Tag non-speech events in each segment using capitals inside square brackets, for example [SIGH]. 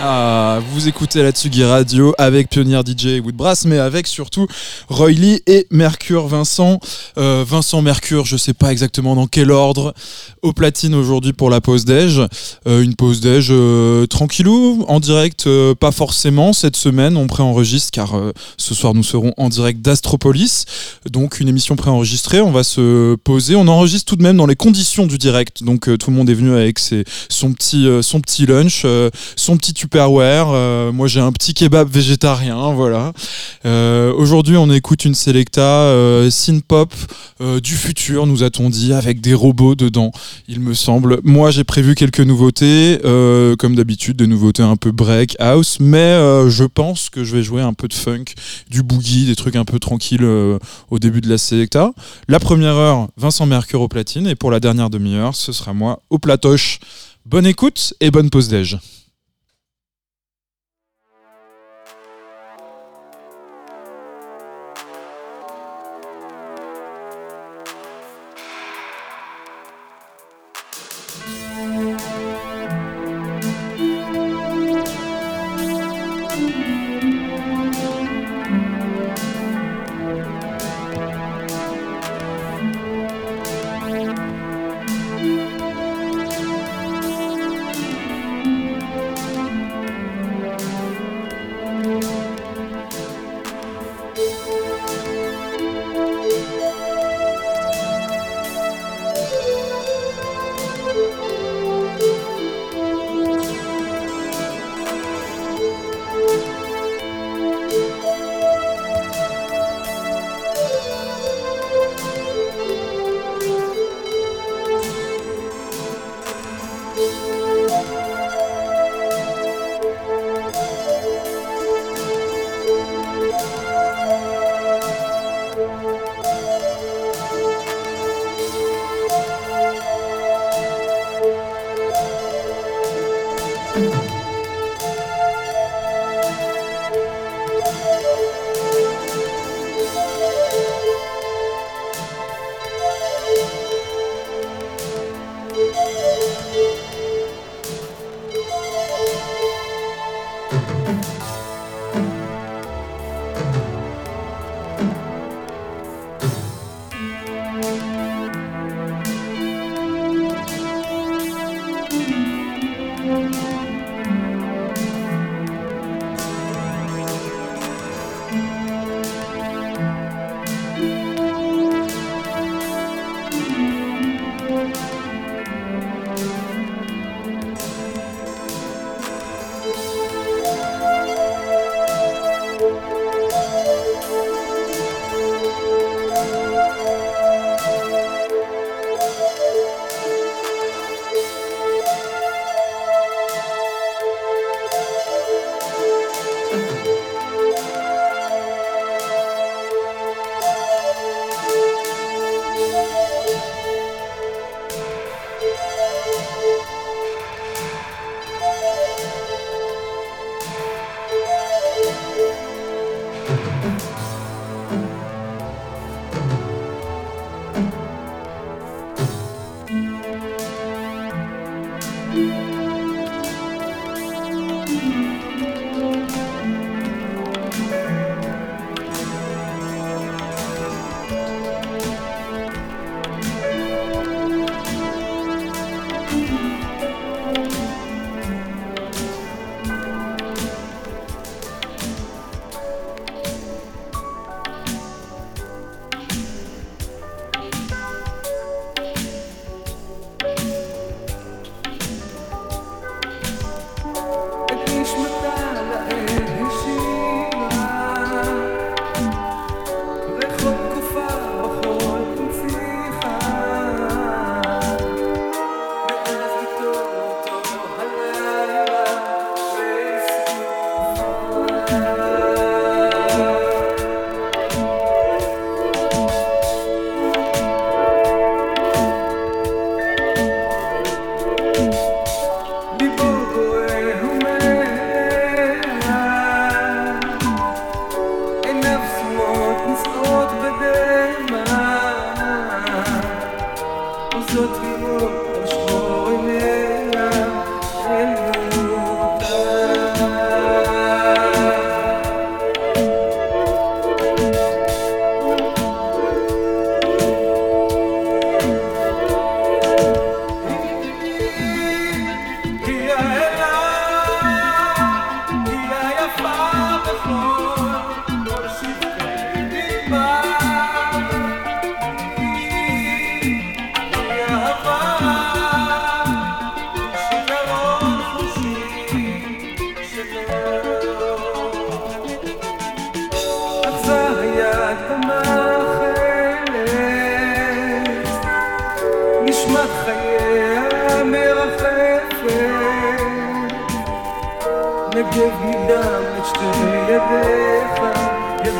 Ah, vous écoutez la Tsugi Radio avec Pionnier DJ et Woodbrass, mais avec surtout Roy et Mercure Vincent. Euh, Vincent Mercure, je sais pas exactement dans quel ordre, au platine aujourd'hui pour la pause déj. Euh, une pause déj euh, tranquillou, en direct, euh, pas forcément cette semaine, on préenregistre car ce soir nous serons en direct d'Astropolis. Donc une émission préenregistrée, on va se poser, on enregistre tout de même dans les conditions du direct. Donc tout le monde est venu avec ses, son, petit, son petit lunch, son petit Euh, moi j'ai un petit kebab végétarien, voilà. Euh, Aujourd'hui on écoute une selecta euh, synth-pop euh, du futur, nous a-t-on dit, avec des robots dedans, il me semble. Moi j'ai prévu quelques nouveautés, comme d'habitude, des nouveautés un peu break, house, mais je pense que je vais jouer un peu de funk, du boogie, des trucs un peu tranquilles au début de la selecta. La première heure, Vincent Mercure au platine, et pour la dernière demi-heure, ce sera moi au platoche. Bonne écoute et bonne pause déj.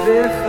weg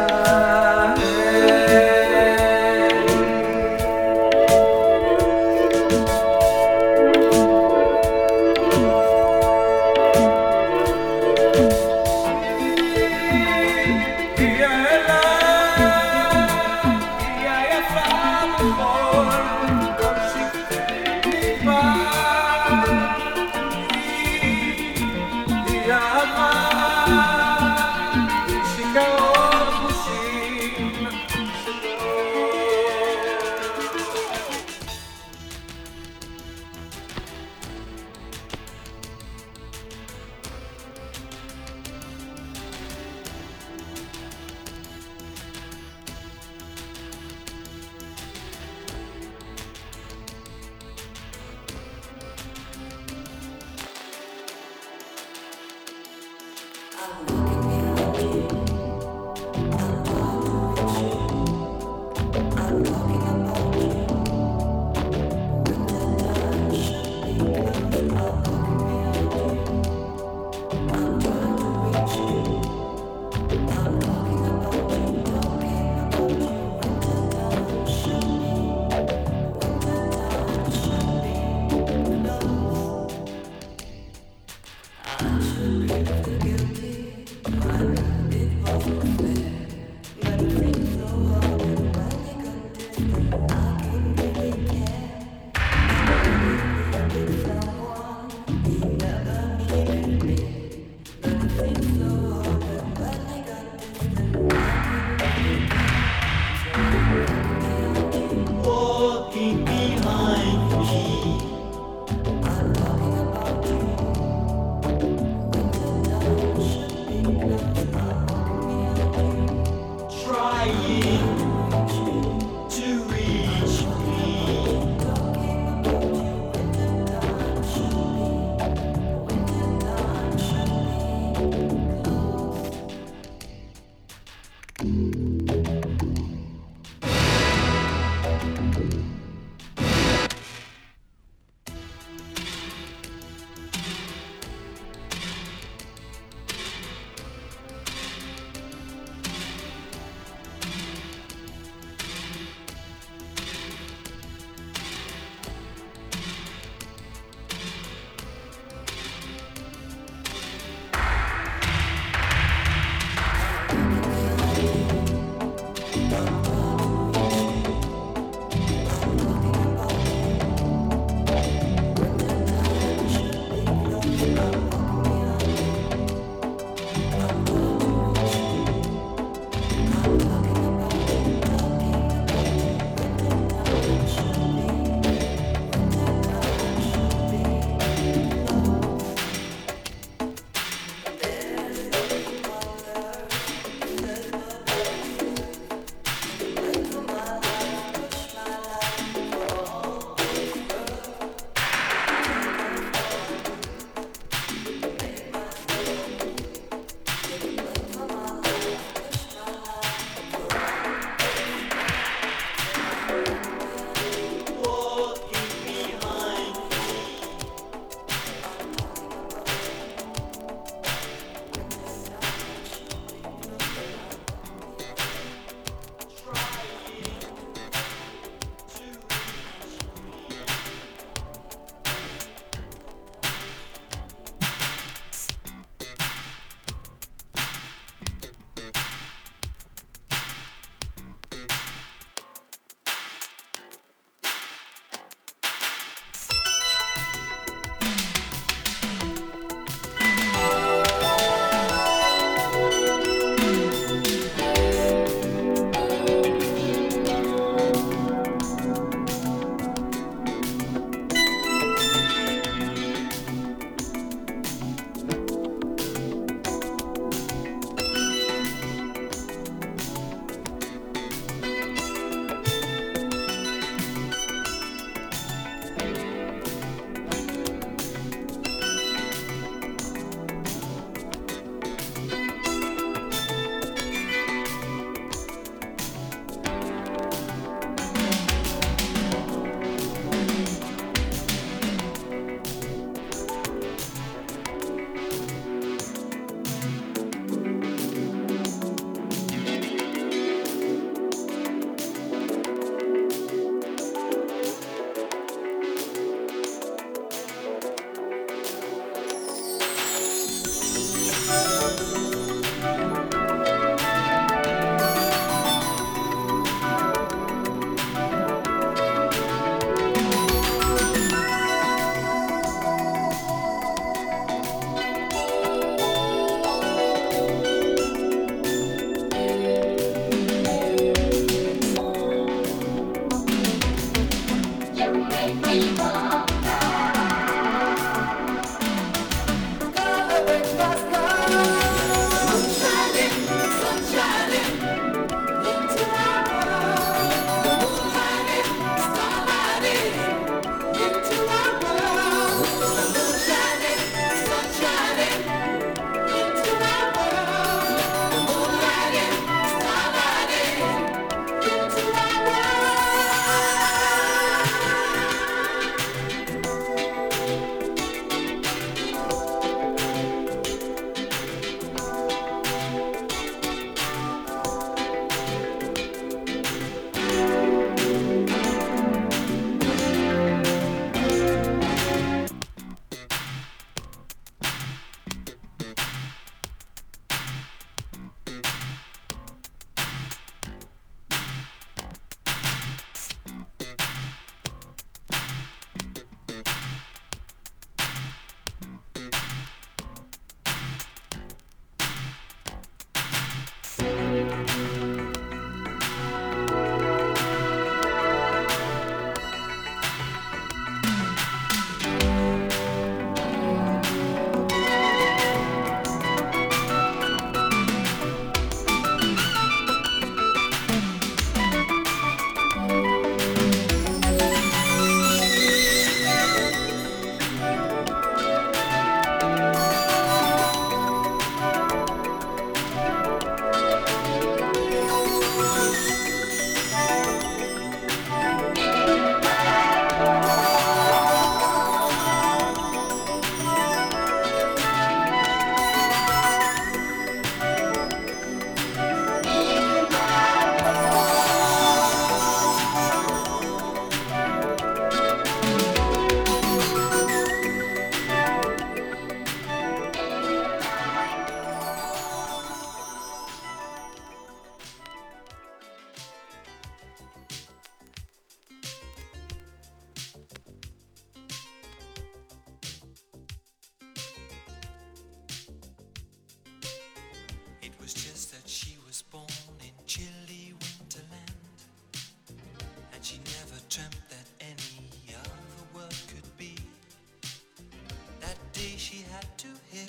she had to hear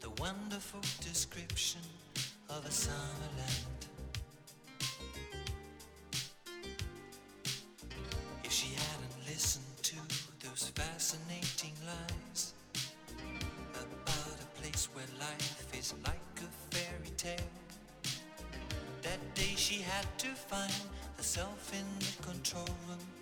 the wonderful description of a summerland. If she hadn't listened to those fascinating lies about a place where life is like a fairy tale, that day she had to find herself in the control room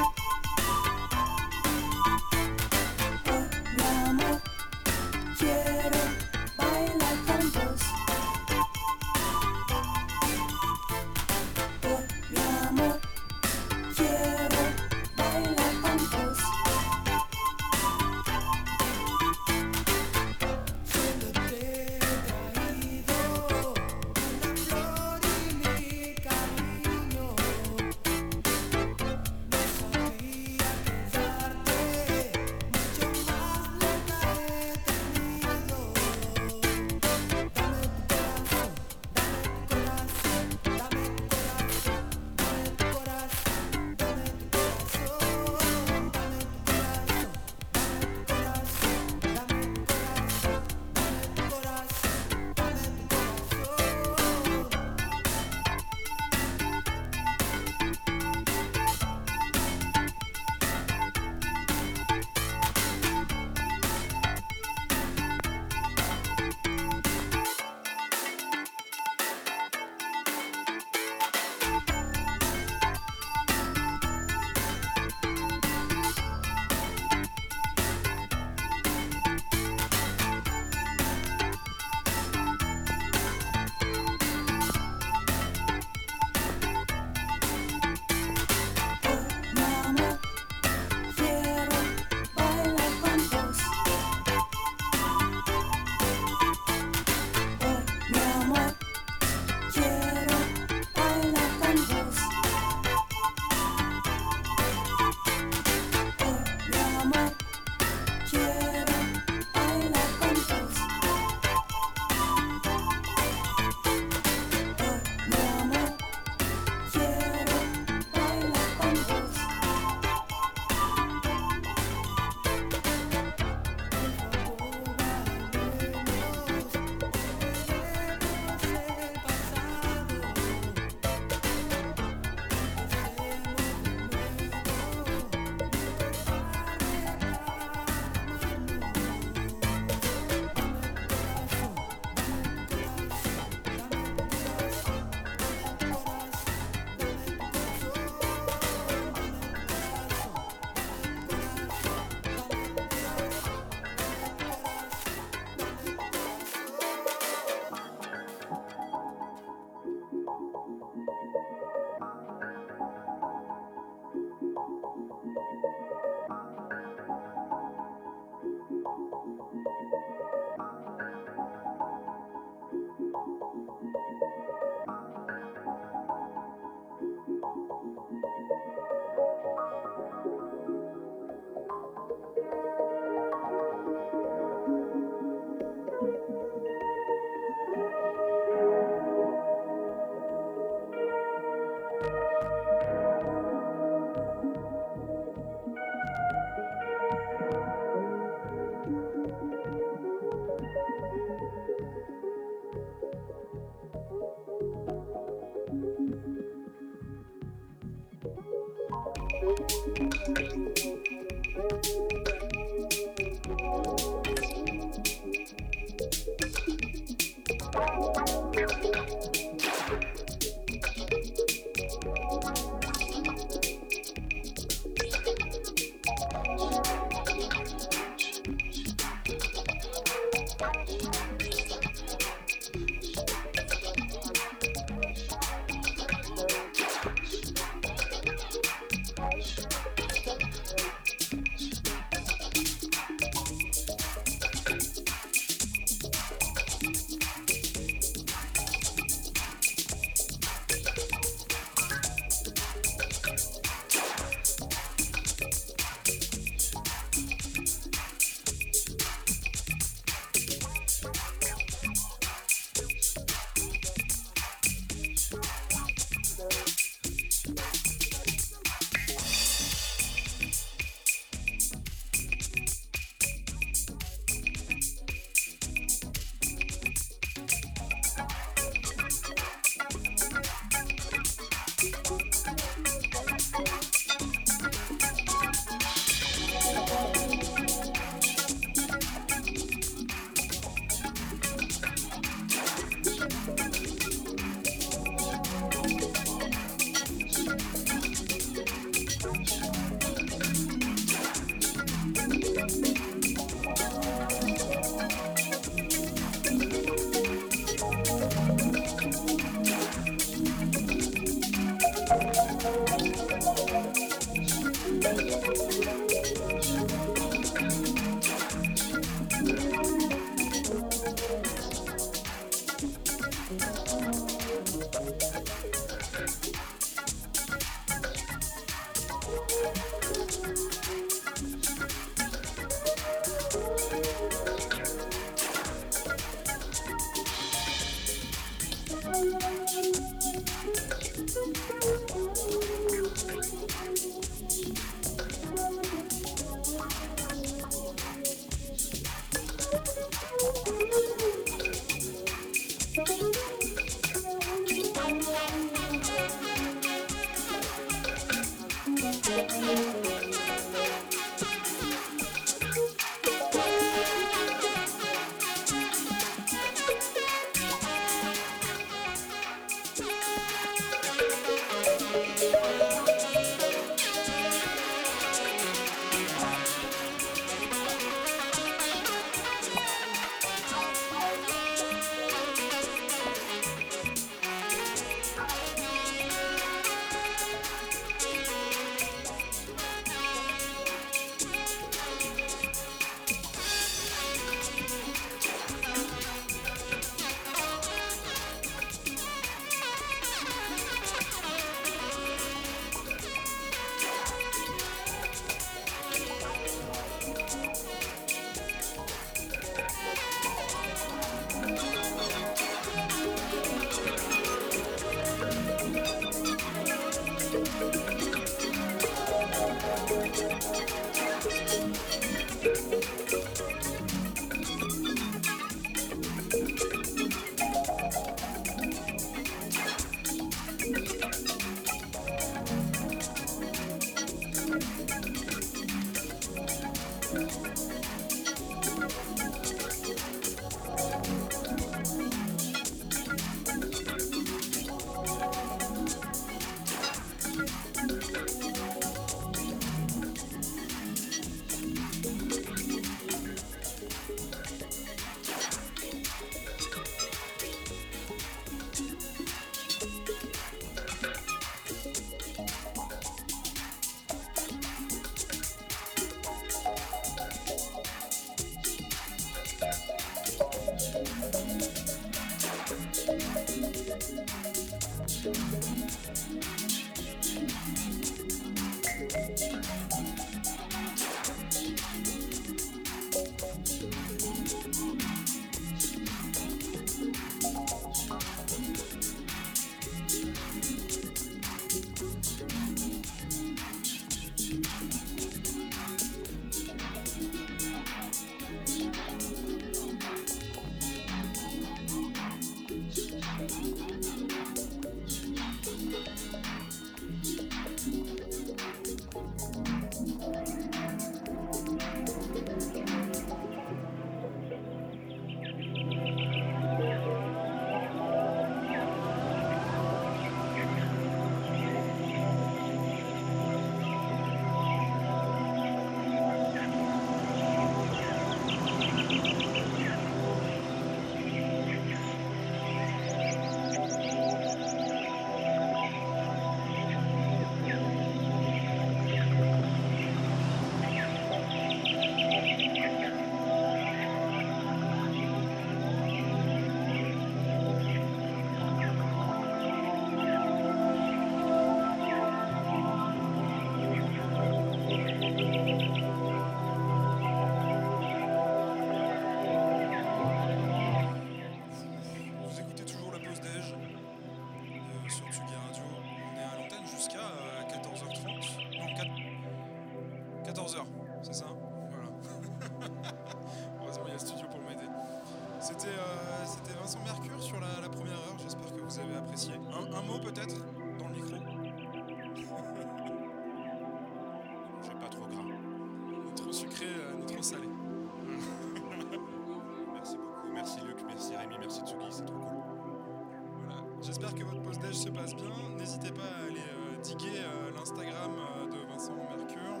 J'espère que votre pause déj se passe bien. N'hésitez pas à aller euh, diguer euh, l'Instagram euh, de Vincent Mercure.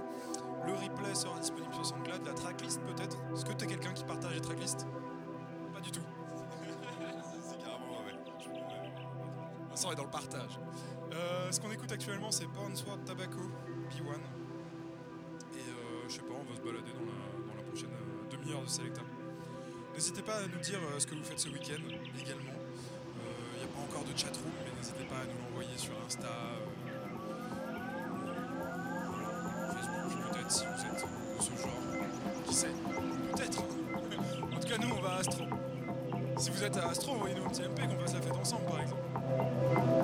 Le replay sera disponible sur SoundCloud. La tracklist peut-être. Est-ce que t'es quelqu'un qui partage les tracklists? Pas du tout. [LAUGHS] C'est carrément ouais. Vincent est dans le partage. Ce qu'on écoute actuellement, c'est Porn Sword Tobacco P1. Et je sais pas, on va se balader dans la, dans la prochaine demi-heure de Selecta. N'hésitez pas à nous dire ce que vous faites ce week-end également. Encore de chatroom, mais n'hésitez pas à nous l'envoyer sur Insta, euh, Facebook peut-être si vous êtes de ce genre. Qui sait Peut-être [LAUGHS] En tout cas, nous, on va à Astro. Si vous êtes à Astro, envoyez-nous un petit MP qu'on fasse la fête ensemble, par exemple.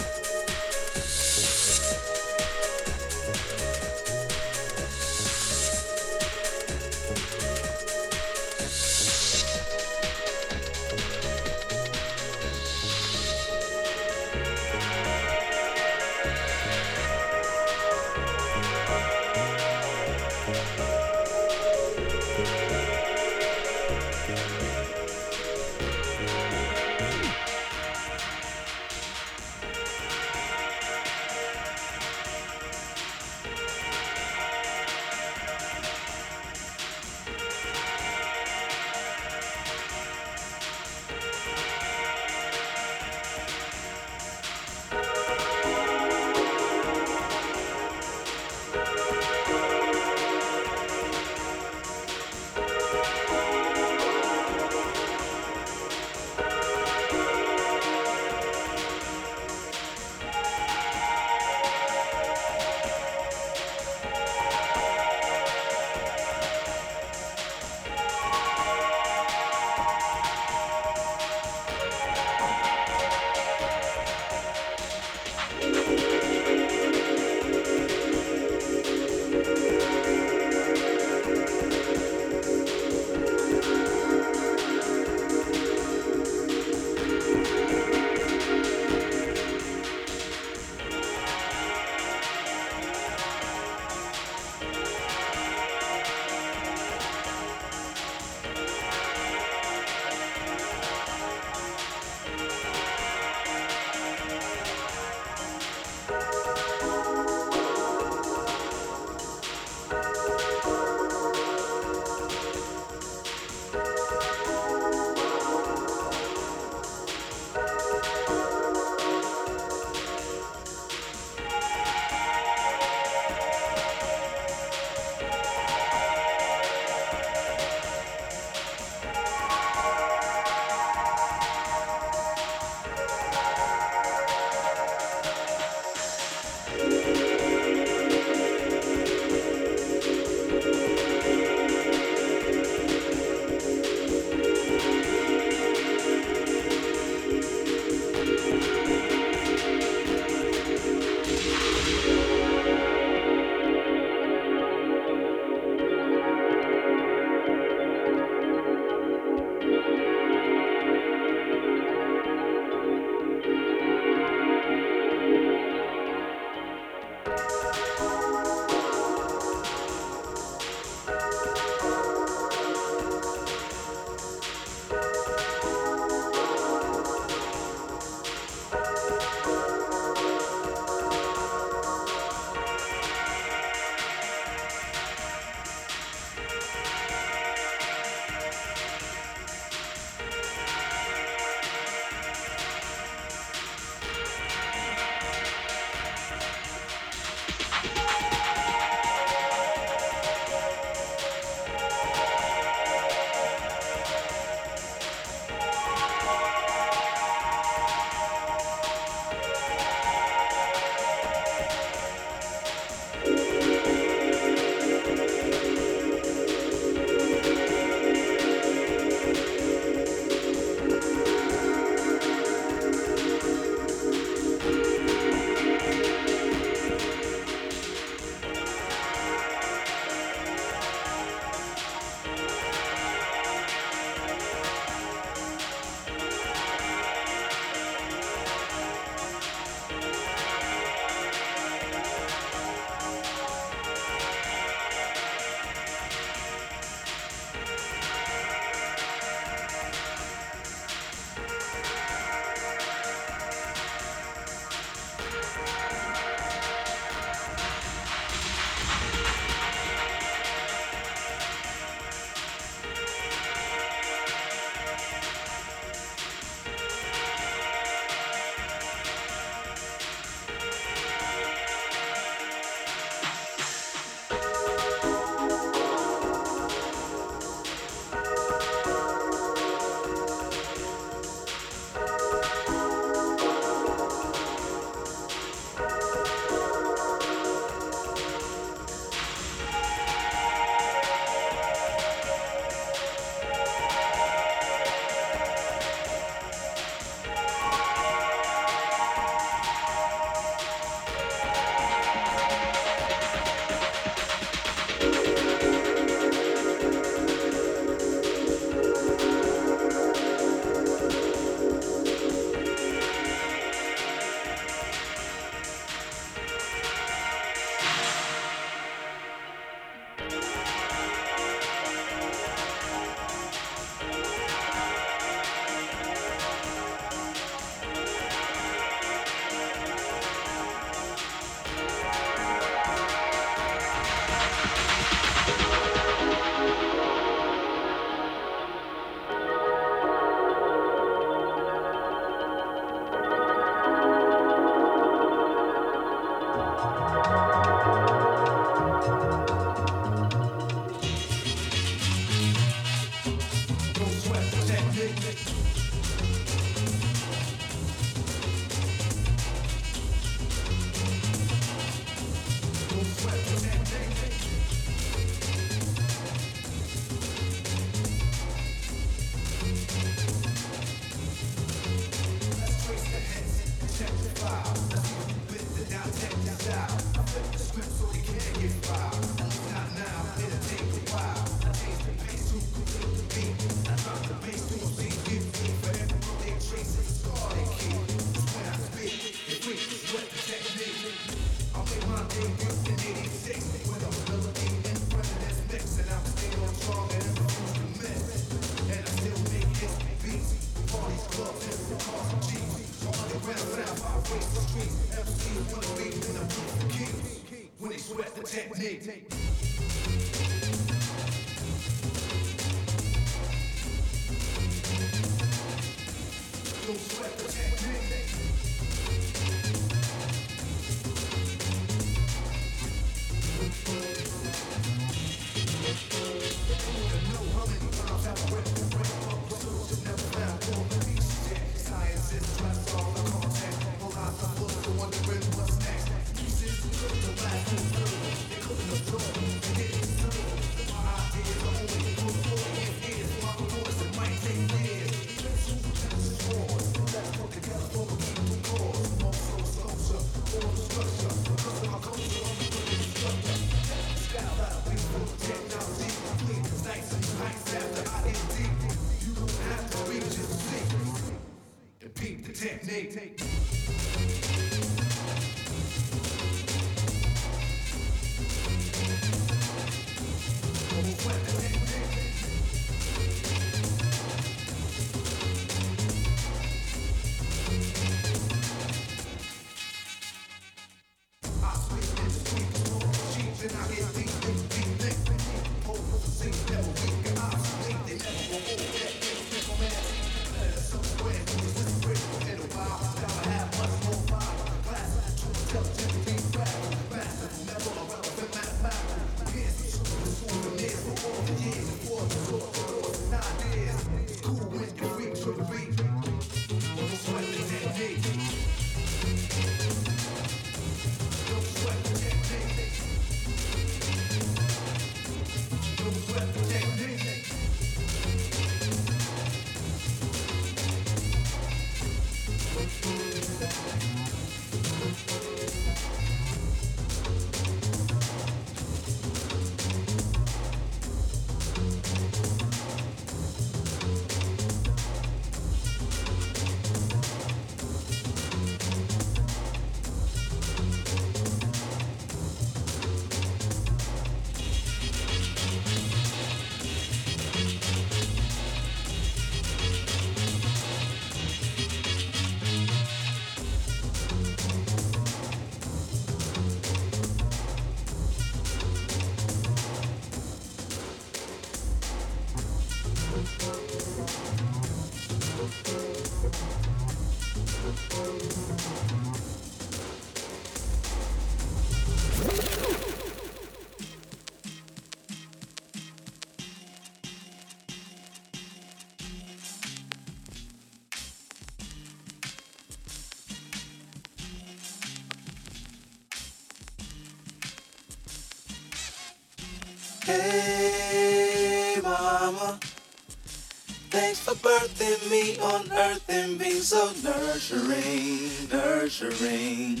thanks for birthing me on earth and being so nurturing, nurturing.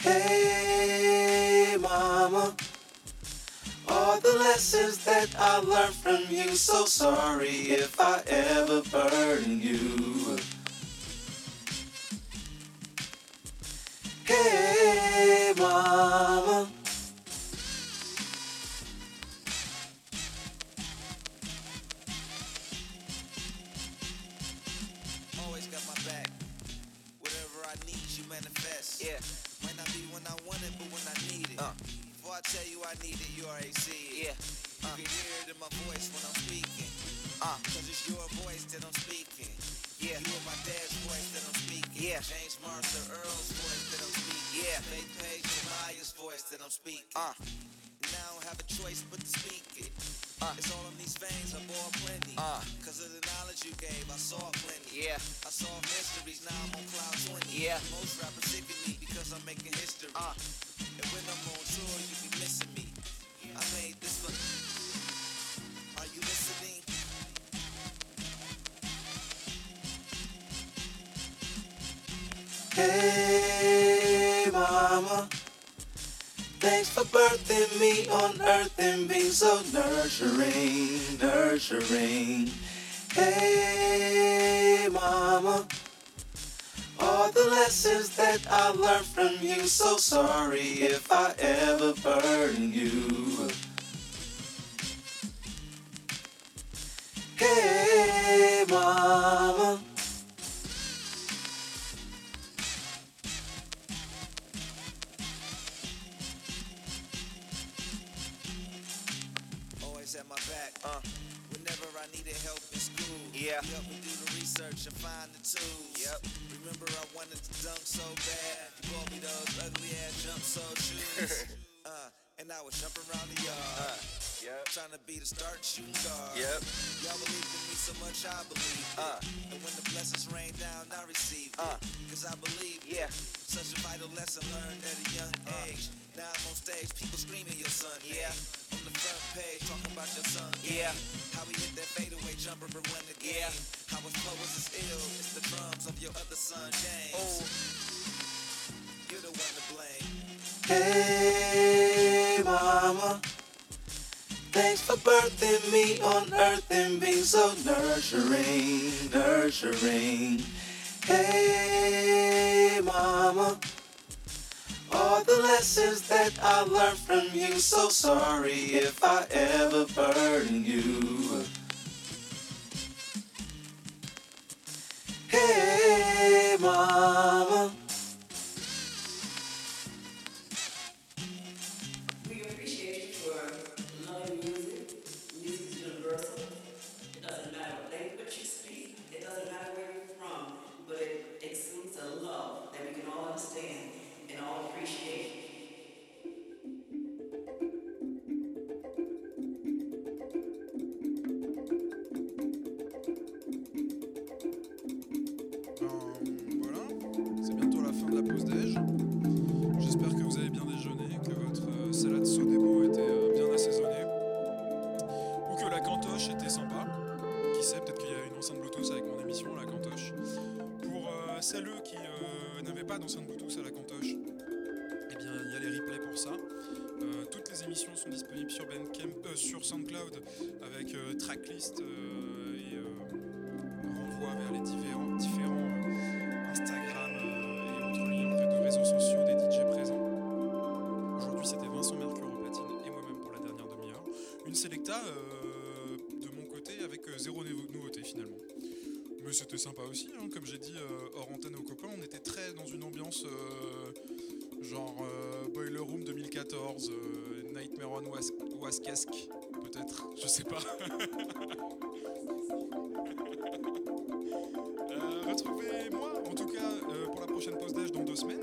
Hey, mama. All the lessons that I learned from you, so sorry if I ever burden you. Selecta euh, de mon côté avec euh, zéro nouveauté finalement. Mais c'était sympa aussi, hein, comme j'ai dit euh, hors antenne aux copains, on était très dans une ambiance euh, genre Boiler Room 2014, Nightmare on Was peut-être, je sais pas. [LAUGHS] Retrouvez-moi en tout cas pour la prochaine pause d'âge dans deux semaines.